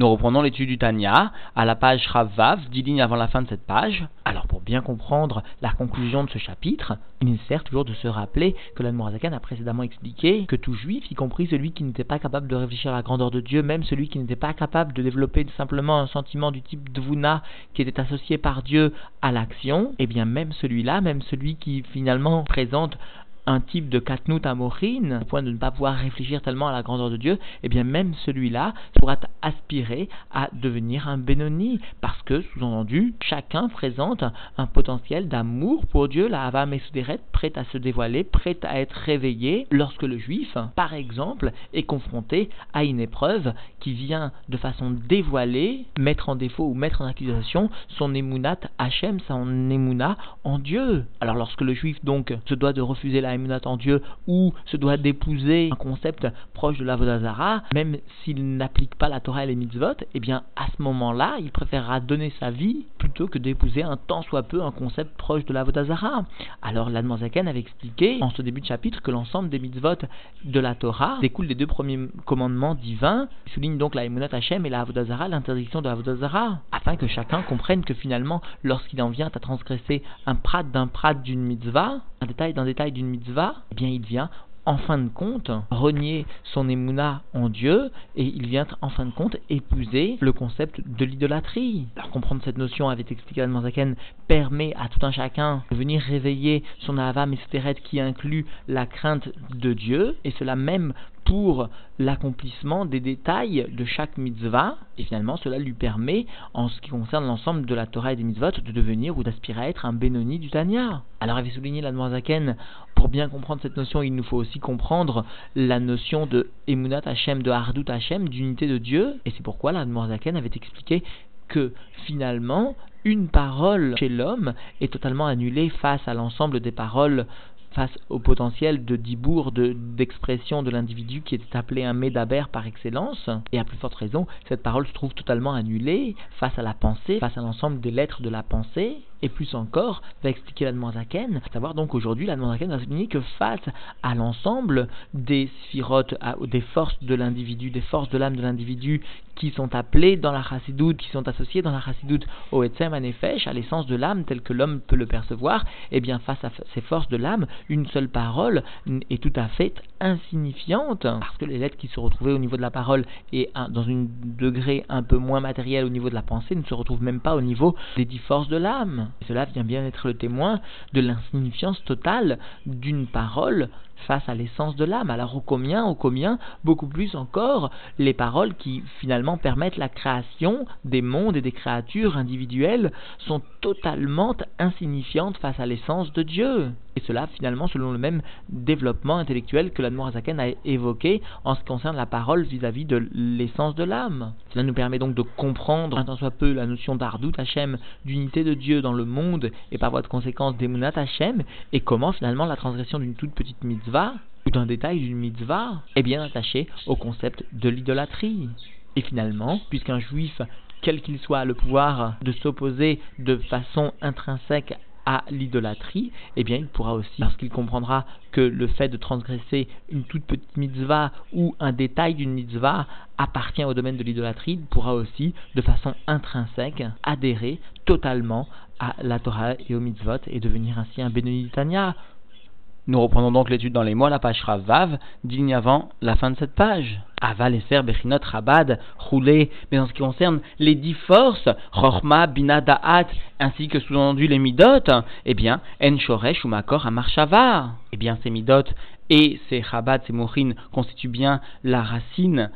Nous reprenons l'étude du Tanya à la page Ravav, dix lignes avant la fin de cette page. Alors, pour bien comprendre la conclusion de ce chapitre, il sert toujours de se rappeler que l'Admorazakan a précédemment expliqué que tout juif, y compris celui qui n'était pas capable de réfléchir à la grandeur de Dieu, même celui qui n'était pas capable de développer simplement un sentiment du type Dvuna qui était associé par Dieu à l'action, et eh bien même celui-là, même celui qui finalement présente un type de katnout amorine, au point de ne pas pouvoir réfléchir tellement à la grandeur de Dieu, eh bien même celui-là pourra aspirer à devenir un Benoni, parce que, sous-entendu, chacun présente un potentiel d'amour pour Dieu, la Hava Mesuderet, prête à se dévoiler, prête à être réveillée, lorsque le juif, par exemple, est confronté à une épreuve qui vient de façon dévoilée mettre en défaut ou mettre en accusation son émunat Hachem, son émouna en Dieu. Alors lorsque le juif donc se doit de refuser la en Dieu ou se doit d'épouser un concept proche de l'Avodazara, même s'il n'applique pas la Torah et les mitzvot, eh bien à ce moment-là, il préférera donner sa vie plutôt que d'épouser un tant soit peu un concept proche de l'Avodazara. Alors l'Admanzaken avait expliqué en ce début de chapitre que l'ensemble des mitzvot de la Torah découle des deux premiers commandements divins, il souligne donc la Emunat Hashem et la Avodazara, l'interdiction de l'Avodazara, afin que chacun comprenne que finalement, lorsqu'il en vient à transgresser un prat d'un prat d'une mitzvah, un détail d'un détail d'une mitzvah, eh bien il vient en fin de compte renier son émouna en Dieu et il vient en fin de compte épouser le concept de l'idolâtrie. Alors comprendre cette notion, avait expliqué Zaken, permet à tout un chacun de venir réveiller son ava mesteret qui inclut la crainte de Dieu et cela même pour l'accomplissement des détails de chaque mitzvah, et finalement cela lui permet, en ce qui concerne l'ensemble de la Torah et des mitzvot, de devenir ou d'aspirer à être un Benoni du Tanya. Alors, avait souligné la Zaken, pour bien comprendre cette notion, il nous faut aussi comprendre la notion de Emunat Hashem, de Hardut Hashem, d'unité de Dieu, et c'est pourquoi la Zaken avait expliqué que finalement, une parole chez l'homme est totalement annulée face à l'ensemble des paroles face au potentiel de dibour, d'expression de, l'individu qui est appelé un médaber par excellence, et à plus forte raison, cette parole se trouve totalement annulée face à la pensée, face à l'ensemble des lettres de la pensée, et plus encore, va expliquer la Zaken, à savoir donc aujourd'hui, la Zaken va souligner que face à l'ensemble des sphirotes, des forces de l'individu, des forces de l'âme de l'individu qui sont appelées dans la chassidoute, qui sont associées dans la chassidoute au Etzem Anefesh, à l'essence de l'âme tel que l'homme peut le percevoir, et eh bien face à ces forces de l'âme, une seule parole est tout à fait insignifiante, parce que les lettres qui se retrouvaient au niveau de la parole et dans un degré un peu moins matériel au niveau de la pensée ne se retrouvent même pas au niveau des dix forces de l'âme. Cela vient bien être le témoin de l'insignifiance totale d'une parole face à l'essence de l'âme. Alors au combien, au combien, beaucoup plus encore les paroles qui finalement permettent la création des mondes et des créatures individuelles sont totalement insignifiantes face à l'essence de Dieu. Et cela finalement selon le même développement intellectuel que l'Admorazaken a évoqué en ce qui concerne la parole vis-à-vis de l'essence de l'âme. Cela nous permet donc de comprendre un tant soit peu la notion d'Ardout Hachem, d'unité de Dieu dans le monde et par voie de conséquence d'Emunat Hachem, et comment finalement la transgression d'une toute petite mitzvah ou d'un détail d'une mitzvah est bien attaché au concept de l'idolâtrie. Et finalement, puisqu'un juif quel qu'il soit, a le pouvoir de s'opposer de façon intrinsèque à l'idolâtrie, eh bien il pourra aussi, parce qu'il comprendra que le fait de transgresser une toute petite mitzvah ou un détail d'une mitzvah appartient au domaine de l'idolâtrie, il pourra aussi, de façon intrinsèque, adhérer totalement à la Torah et aux mitzvot et devenir ainsi un bénédictania. Nous reprenons donc l'étude dans les mois, la page Ravav, digne avant la fin de cette page. Aval, Eser, Bechinot, Rabad, Roulé, mais en ce qui concerne les dix forces, Rochma, Bina, Da'at, ainsi que sous-entendu les Midot, eh bien, En Shoresh ou Makor Amarshava. Eh bien, ces Midot et ces Chabad, ces Mochines constituent bien la racine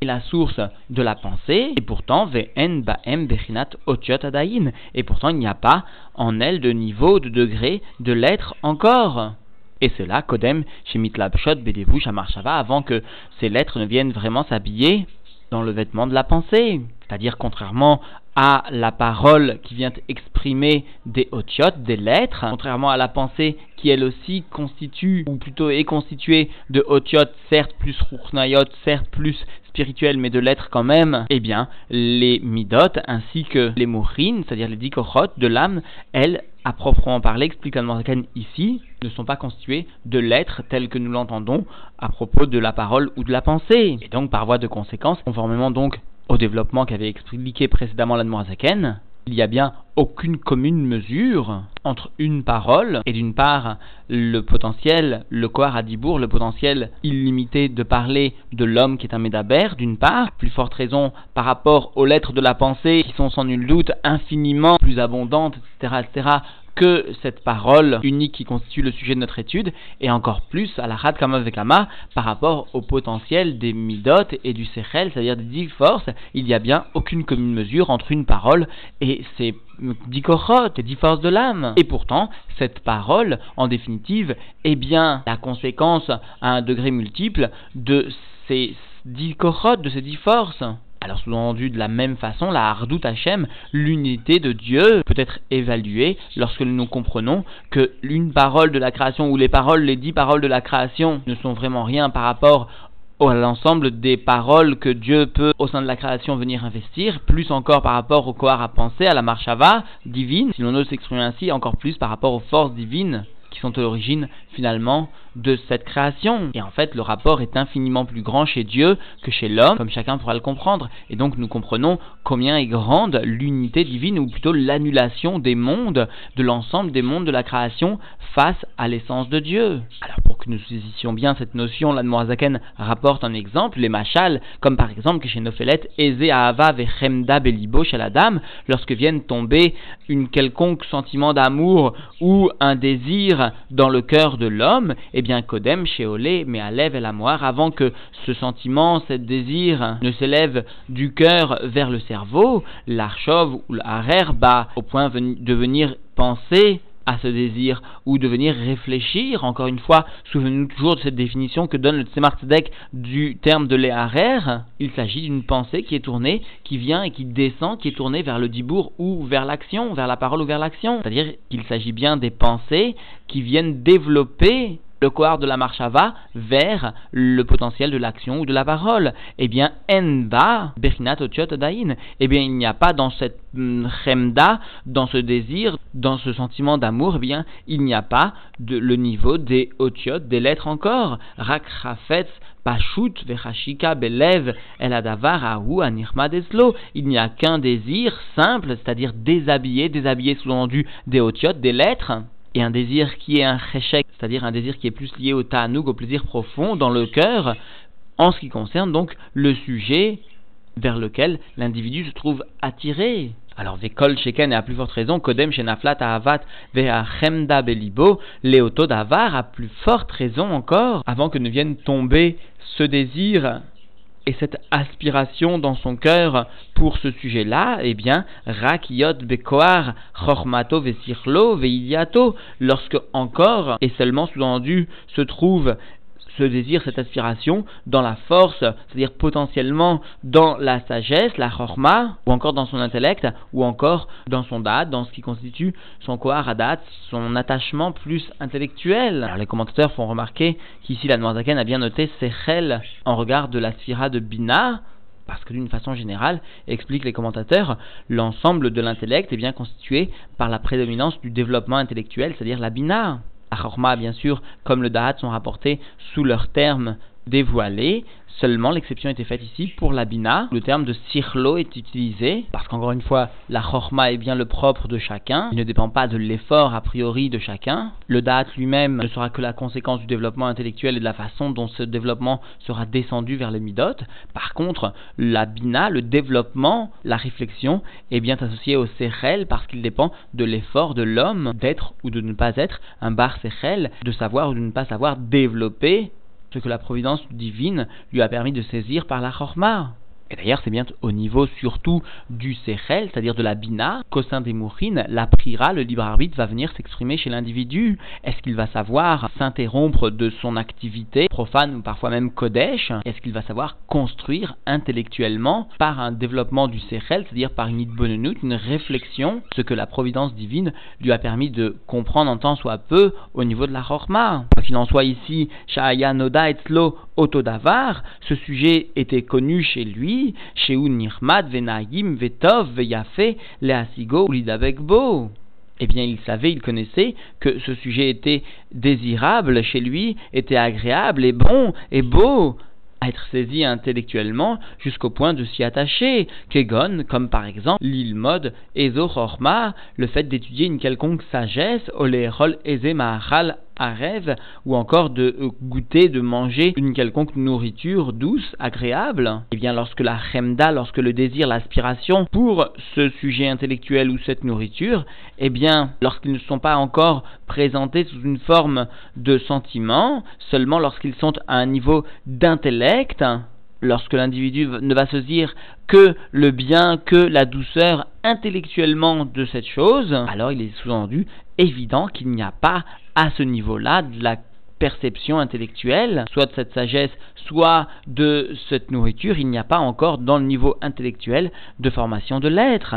et la source de la pensée, et pourtant, Ve'en Ba'em Bechinat Otiot Adain, et pourtant il n'y a pas en elle de niveau, de degré, de lettres encore. Et cela, Kodem, chez Mitlabshot, Bedevouch, Amarshava, avant que ces lettres ne viennent vraiment s'habiller dans le vêtement de la pensée. C'est-à-dire, contrairement à la parole qui vient exprimer des otiotes, des lettres, contrairement à la pensée qui elle aussi constitue, ou plutôt est constituée de otiotes, certes plus ruchnayot, certes plus spirituelles, mais de lettres quand même, eh bien, les midot ainsi que les mourines, c'est-à-dire les dikochot de l'âme, elles, à proprement parler, explique Zaken ici, ne sont pas constituées de lettres telles que nous l'entendons à propos de la parole ou de la pensée. Et donc, par voie de conséquence, conformément donc au développement qu'avait expliqué précédemment l'Admorazaken, il n'y a bien aucune commune mesure entre une parole et d'une part le potentiel, le Kohar Adibour, le potentiel illimité de parler de l'homme qui est un Médaber, d'une part, plus forte raison par rapport aux lettres de la pensée qui sont sans nul doute infiniment plus abondantes, etc., etc., que cette parole unique qui constitue le sujet de notre étude, et encore plus à la Had Kama par rapport au potentiel des Midot et du Sechel, c'est-à-dire des dix forces, il n'y a bien aucune commune mesure entre une parole et ces dix korotes, les dix forces de l'âme. Et pourtant, cette parole, en définitive, est bien la conséquence à un degré multiple de ces dix korotes, de ces dix forces. Alors sous-entendu de la même façon, la Hardout Hachem, l'unité de Dieu, peut être évaluée lorsque nous comprenons que l'une parole de la création ou les paroles, les dix paroles de la création ne sont vraiment rien par rapport à l'ensemble des paroles que Dieu peut au sein de la création venir investir, plus encore par rapport au Kohar à penser, à la marchava divine, si l'on ose s'exprimer ainsi, encore plus par rapport aux forces divines qui sont à l'origine finalement de cette création. Et en fait, le rapport est infiniment plus grand chez Dieu que chez l'homme, comme chacun pourra le comprendre. Et donc nous comprenons combien est grande l'unité divine, ou plutôt l'annulation des mondes, de l'ensemble des mondes de la création face à l'essence de Dieu. Alors pour que nous saisissions bien cette notion, l'Admorazaken rapporte un exemple, les machals, comme par exemple que chez Nophelet, Eze Ahava Vechemda Belibo chez la dame, lorsque viennent tomber une quelconque sentiment d'amour ou un désir dans le cœur de l'homme, et bien Kodem, Sheolé, mais à et la moire, avant que ce sentiment, ce désir ne s'élève du cœur vers le cerveau, l'archov ou l'arerba, au point de venir penser à ce désir ou de venir réfléchir, encore une fois, souvenez-nous toujours de cette définition que donne le Tzemar du terme de l'éharer, il s'agit d'une pensée qui est tournée, qui vient et qui descend, qui est tournée vers le dibour ou vers l'action, vers la parole ou vers l'action. C'est-à-dire qu'il s'agit bien des pensées qui viennent développer le cohort de la marchava vers le potentiel de l'action ou de la parole. Eh bien, enba bechinat otiot dain. Eh bien, il n'y a pas dans cette chemda, dans ce désir, dans ce sentiment d'amour, eh bien, il n'y a pas de, le niveau des otiot, des lettres encore. Rak Pashut vechashika belev el adavar ahu anirma deslo. Il n'y a qu'un désir simple, c'est-à-dire déshabillé, déshabillé sous-entendu des otiotes, des lettres et un désir qui est un cheshek, c'est-à-dire un désir qui est plus lié au ta'anoug, au plaisir profond dans le cœur, en ce qui concerne donc le sujet vers lequel l'individu se trouve attiré. Alors, Vekol Sheken et à plus forte raison, Kodem Shenaflat Ahavat Chemda Belibo, Léoto Davar a plus forte raison encore, avant que ne vienne tomber ce désir et cette aspiration dans son cœur pour ce sujet-là, eh bien, Rakiot Bekoar Chormato Vesirlo Veiliato, lorsque encore et seulement sous-entendu se trouve ce désir, cette aspiration dans la force, c'est-à-dire potentiellement dans la sagesse, la chorma, ou encore dans son intellect, ou encore dans son date, dans ce qui constitue son koharadat, son attachement plus intellectuel. Alors les commentateurs font remarquer qu'ici la Noirzaken a bien noté Sechel en regard de la sphira de Bina, parce que d'une façon générale, expliquent les commentateurs, l'ensemble de l'intellect est bien constitué par la prédominance du développement intellectuel, c'est-à-dire la bina. La bien sûr, comme le Da'at, sont rapportés sous leur terme dévoilé, Seulement, l'exception était faite ici pour la bina. Le terme de sirlo est utilisé parce qu'encore une fois, la chorma est bien le propre de chacun. Il ne dépend pas de l'effort a priori de chacun. Le date lui-même ne sera que la conséquence du développement intellectuel et de la façon dont ce développement sera descendu vers les midot. Par contre, la bina, le développement, la réflexion est bien associé au sechel parce qu'il dépend de l'effort de l'homme d'être ou de ne pas être un bar sechel, de savoir ou de ne pas savoir développer ce que la providence divine lui a permis de saisir par la chorma. Et d'ailleurs, c'est bien au niveau surtout du Sechel, c'est-à-dire de la Bina, qu'au sein des Mourines, la Prira, le libre arbitre, va venir s'exprimer chez l'individu. Est-ce qu'il va savoir s'interrompre de son activité profane ou parfois même Kodesh? Est-ce qu'il va savoir construire intellectuellement par un développement du Sechel, c'est-à-dire par une idbonenut, une réflexion, ce que la providence divine lui a permis de comprendre en temps soit peu au niveau de la Chorma? Quoi qu'il en soit ici, Shaya Noda Etzlo Otodavar, ce sujet était connu chez lui, chez Nirmad, Venaim, Vetov, Veyafe, Leasigo, Ulidabekbo. Eh bien, il savait, il connaissait que ce sujet était désirable chez lui, était agréable et bon et beau à être saisi intellectuellement jusqu'au point de s'y attacher. Kegon, comme par exemple l'île mode Ezochorma, le fait d'étudier une quelconque sagesse, Olerol Ezemahal rêve ou encore de euh, goûter, de manger une quelconque nourriture douce, agréable, et eh bien lorsque la chemda, lorsque le désir, l'aspiration pour ce sujet intellectuel ou cette nourriture, eh bien lorsqu'ils ne sont pas encore présentés sous une forme de sentiment, seulement lorsqu'ils sont à un niveau d'intellect, lorsque l'individu ne va se dire que le bien, que la douceur intellectuellement de cette chose, alors il est sous-entendu évident qu'il n'y a pas à ce niveau-là de la perception intellectuelle, soit de cette sagesse, soit de cette nourriture, il n'y a pas encore dans le niveau intellectuel de formation de l'être.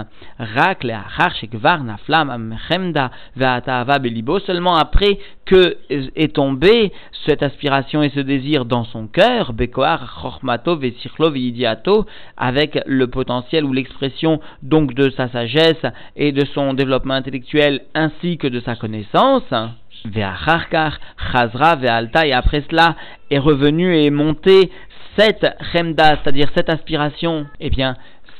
seulement après que est tombé cette aspiration et ce désir dans son cœur, avec le potentiel ou l'expression donc de sa sagesse et de son développement intellectuel ainsi que de sa connaissance, et après cela est revenu et est monté cette chemda, c'est-à-dire cette aspiration, eh bien,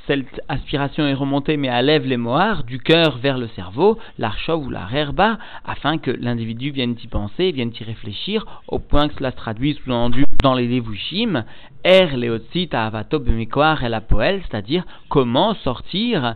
cette aspiration est remontée mais lève les moires du cœur vers le cerveau, l'archov ou la rerba, afin que l'individu vienne y penser, vienne y réfléchir, au point que cela se traduise sous-entendu dans les levushim, er leotsit avato bemikoar et la c'est-à-dire comment sortir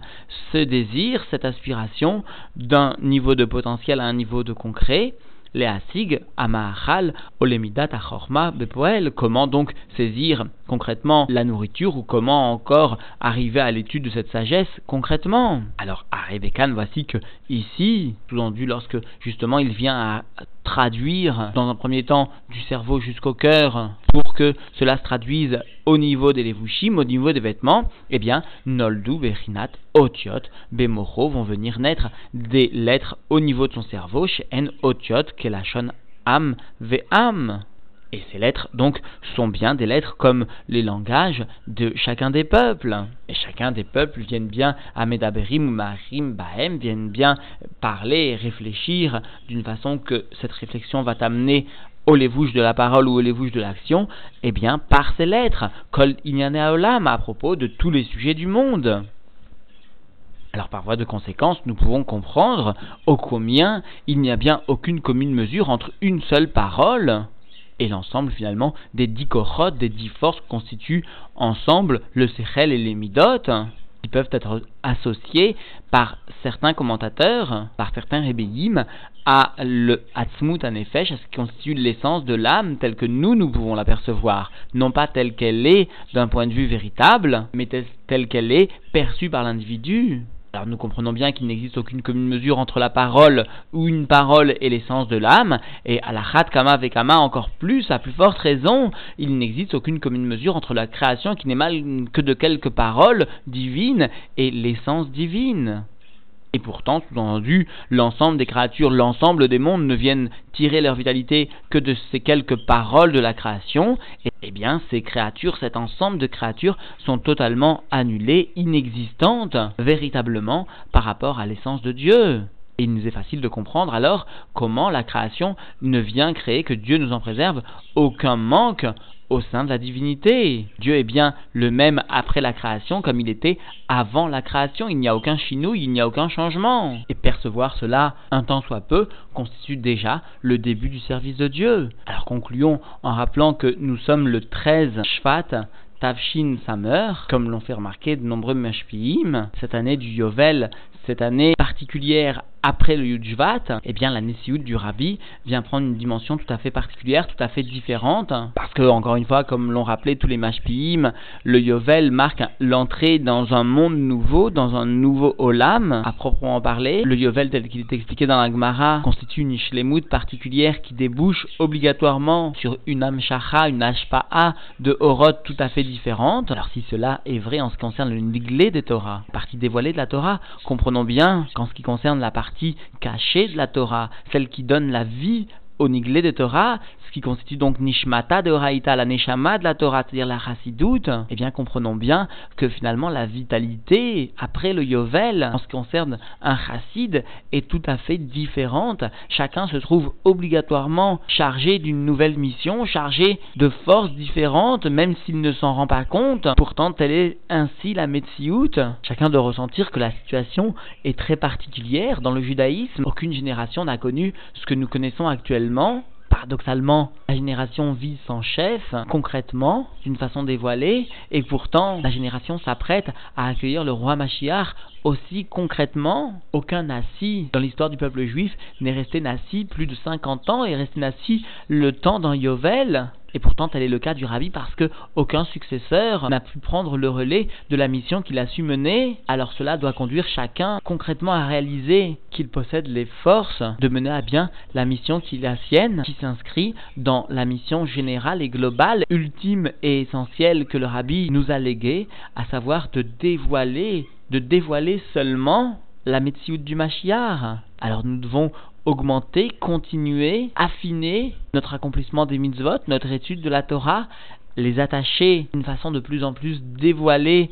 ce désir, cette aspiration d'un niveau de potentiel à un niveau de concret, Leasig, Amahal, Olemidat, Achorma, Bepoel. Comment donc saisir concrètement la nourriture ou comment encore arriver à l'étude de cette sagesse concrètement? Alors, à Rebekan, voici que ici, tout entendu, lorsque justement il vient à traduire dans un premier temps du cerveau jusqu'au cœur pour que cela se traduise au niveau des levushim, au niveau des vêtements, eh bien, noldu, bechinat, otiot, bemoro vont venir naître des lettres au niveau de son cerveau, chez en otiot, kelashon am, ve'am. Et ces lettres, donc, sont bien des lettres comme les langages de chacun des peuples. Et chacun des peuples viennent bien à Medaberim ou Marim Bahem, viennent bien parler et réfléchir d'une façon que cette réflexion va t'amener au lévouche de la parole ou au lévouche de l'action, eh bien, par ces lettres, Kol Olam, à propos de tous les sujets du monde. Alors par voie de conséquence, nous pouvons comprendre au combien il n'y a bien aucune commune mesure entre une seule parole et l'ensemble finalement des dix korotes, des dix forces constituent ensemble le sechel et les midot, qui peuvent être associés par certains commentateurs, par certains rébéim, à le Hatzmut Anefesh, à ce qui constitue l'essence de l'âme telle que nous, nous pouvons l'apercevoir. Non pas telle qu'elle est d'un point de vue véritable, mais telle qu'elle est perçue par l'individu. Alors nous comprenons bien qu'il n'existe aucune commune mesure entre la parole ou une parole et l'essence de l'âme, et à la Khat Kama Vekama encore plus, à plus forte raison, il n'existe aucune commune mesure entre la création qui n'est mal que de quelques paroles divines et l'essence divine. Et pourtant, sous-entendu, l'ensemble des créatures, l'ensemble des mondes ne viennent tirer leur vitalité que de ces quelques paroles de la création, et eh bien, ces créatures, cet ensemble de créatures sont totalement annulées, inexistantes, véritablement, par rapport à l'essence de Dieu. Et il nous est facile de comprendre alors comment la création ne vient créer, que Dieu nous en préserve, aucun manque, au sein de la divinité. Dieu est bien le même après la création comme il était avant la création. Il n'y a aucun chinouille, il n'y a aucun changement. Et percevoir cela un temps soit peu constitue déjà le début du service de Dieu. Alors concluons en rappelant que nous sommes le 13 Shvat, Tavshin Samer, comme l'ont fait remarquer de nombreux Meshpiim, cette année du Yovel, cette année particulière après le Yudjvat, eh bien la Nessiout du Rabbi vient prendre une dimension tout à fait particulière, tout à fait différente, parce que, encore une fois, comme l'ont rappelé tous les Mashpiim, le Yovel marque l'entrée dans un monde nouveau, dans un nouveau Olam, à proprement parler. Le Yovel, tel qu'il est expliqué dans la Gemara, constitue une Ishlemut particulière qui débouche obligatoirement sur une Amshacha, une Ashpa'a de Horot tout à fait différente. Alors si cela est vrai en ce qui concerne le Niglé des Torah, partie dévoilée de la Torah, comprenons bien qu'en ce qui concerne la partie cachée de la Torah, celle qui donne la vie oniglé de Torah, ce qui constitue donc Nishmata de Horaïta, la Neshama de la Torah, c'est-à-dire la Chassidoute, eh bien comprenons bien que finalement la vitalité après le Yovel, en ce qui concerne un Chassid, est tout à fait différente. Chacun se trouve obligatoirement chargé d'une nouvelle mission, chargé de forces différentes, même s'il ne s'en rend pas compte. Pourtant, telle est ainsi la Metsiout. Chacun doit ressentir que la situation est très particulière dans le judaïsme. Aucune génération n'a connu ce que nous connaissons actuellement paradoxalement, la génération vit sans chef, concrètement, d'une façon dévoilée, et pourtant, la génération s'apprête à accueillir le roi Machiar aussi concrètement. Aucun nassi dans l'histoire du peuple juif n'est resté nassi plus de 50 ans et est resté nassi le temps d'un Yovel. Et pourtant, tel est le cas du rabbi parce que aucun successeur n'a pu prendre le relais de la mission qu'il a su mener. Alors cela doit conduire chacun concrètement à réaliser qu'il possède les forces de mener à bien la mission qui est la sienne, qui s'inscrit dans la mission générale et globale, ultime et essentielle que le rabbi nous a léguée, à savoir de dévoiler, de dévoiler seulement la Metsiout du Mashiach. Alors nous devons augmenter, continuer, affiner notre accomplissement des mitzvot, notre étude de la Torah, les attacher d'une façon de plus en plus dévoilée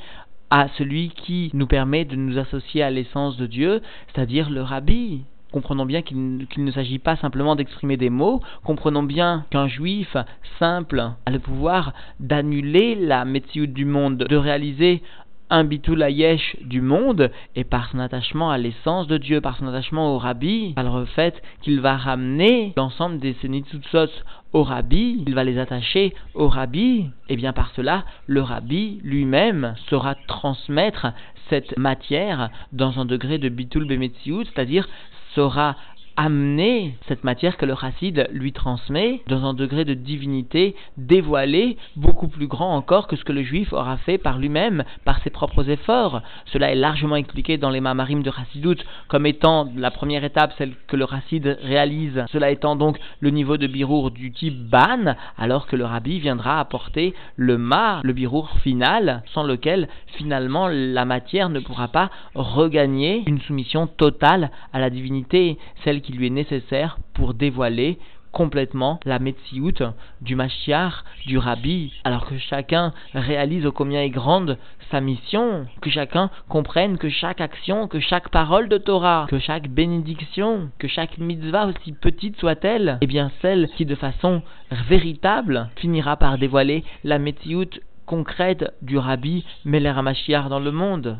à celui qui nous permet de nous associer à l'essence de Dieu, c'est-à-dire le rabbi. Comprenons bien qu'il ne s'agit pas simplement d'exprimer des mots, comprenons bien qu'un juif simple a le pouvoir d'annuler la métier du monde, de réaliser un bitulayesh du monde, et par son attachement à l'essence de Dieu, par son attachement au rabbi, par le fait qu'il va ramener l'ensemble des Senitzutzot au rabbi, il va les attacher au rabbi, et bien par cela, le rabbi lui-même saura transmettre cette matière dans un degré de bitul bemetziut, c'est-à-dire saura amener cette matière que le chassid lui transmet dans un degré de divinité dévoilé beaucoup plus grand encore que ce que le juif aura fait par lui-même, par ses propres efforts. Cela est largement expliqué dans les mamarim de chassidout comme étant la première étape, celle que le chassid réalise, cela étant donc le niveau de birour du type ban, alors que le rabbi viendra apporter le ma, le birour final, sans lequel finalement la matière ne pourra pas regagner une soumission totale à la divinité, celle qui qui lui est nécessaire pour dévoiler complètement la Metsiout du Mashiach, du Rabbi, alors que chacun réalise au combien est grande sa mission, que chacun comprenne que chaque action, que chaque parole de Torah, que chaque bénédiction, que chaque mitzvah, aussi petite soit-elle, est bien celle qui de façon véritable finira par dévoiler la Metsiout concrète du Rabbi Meler Mashiach dans le monde.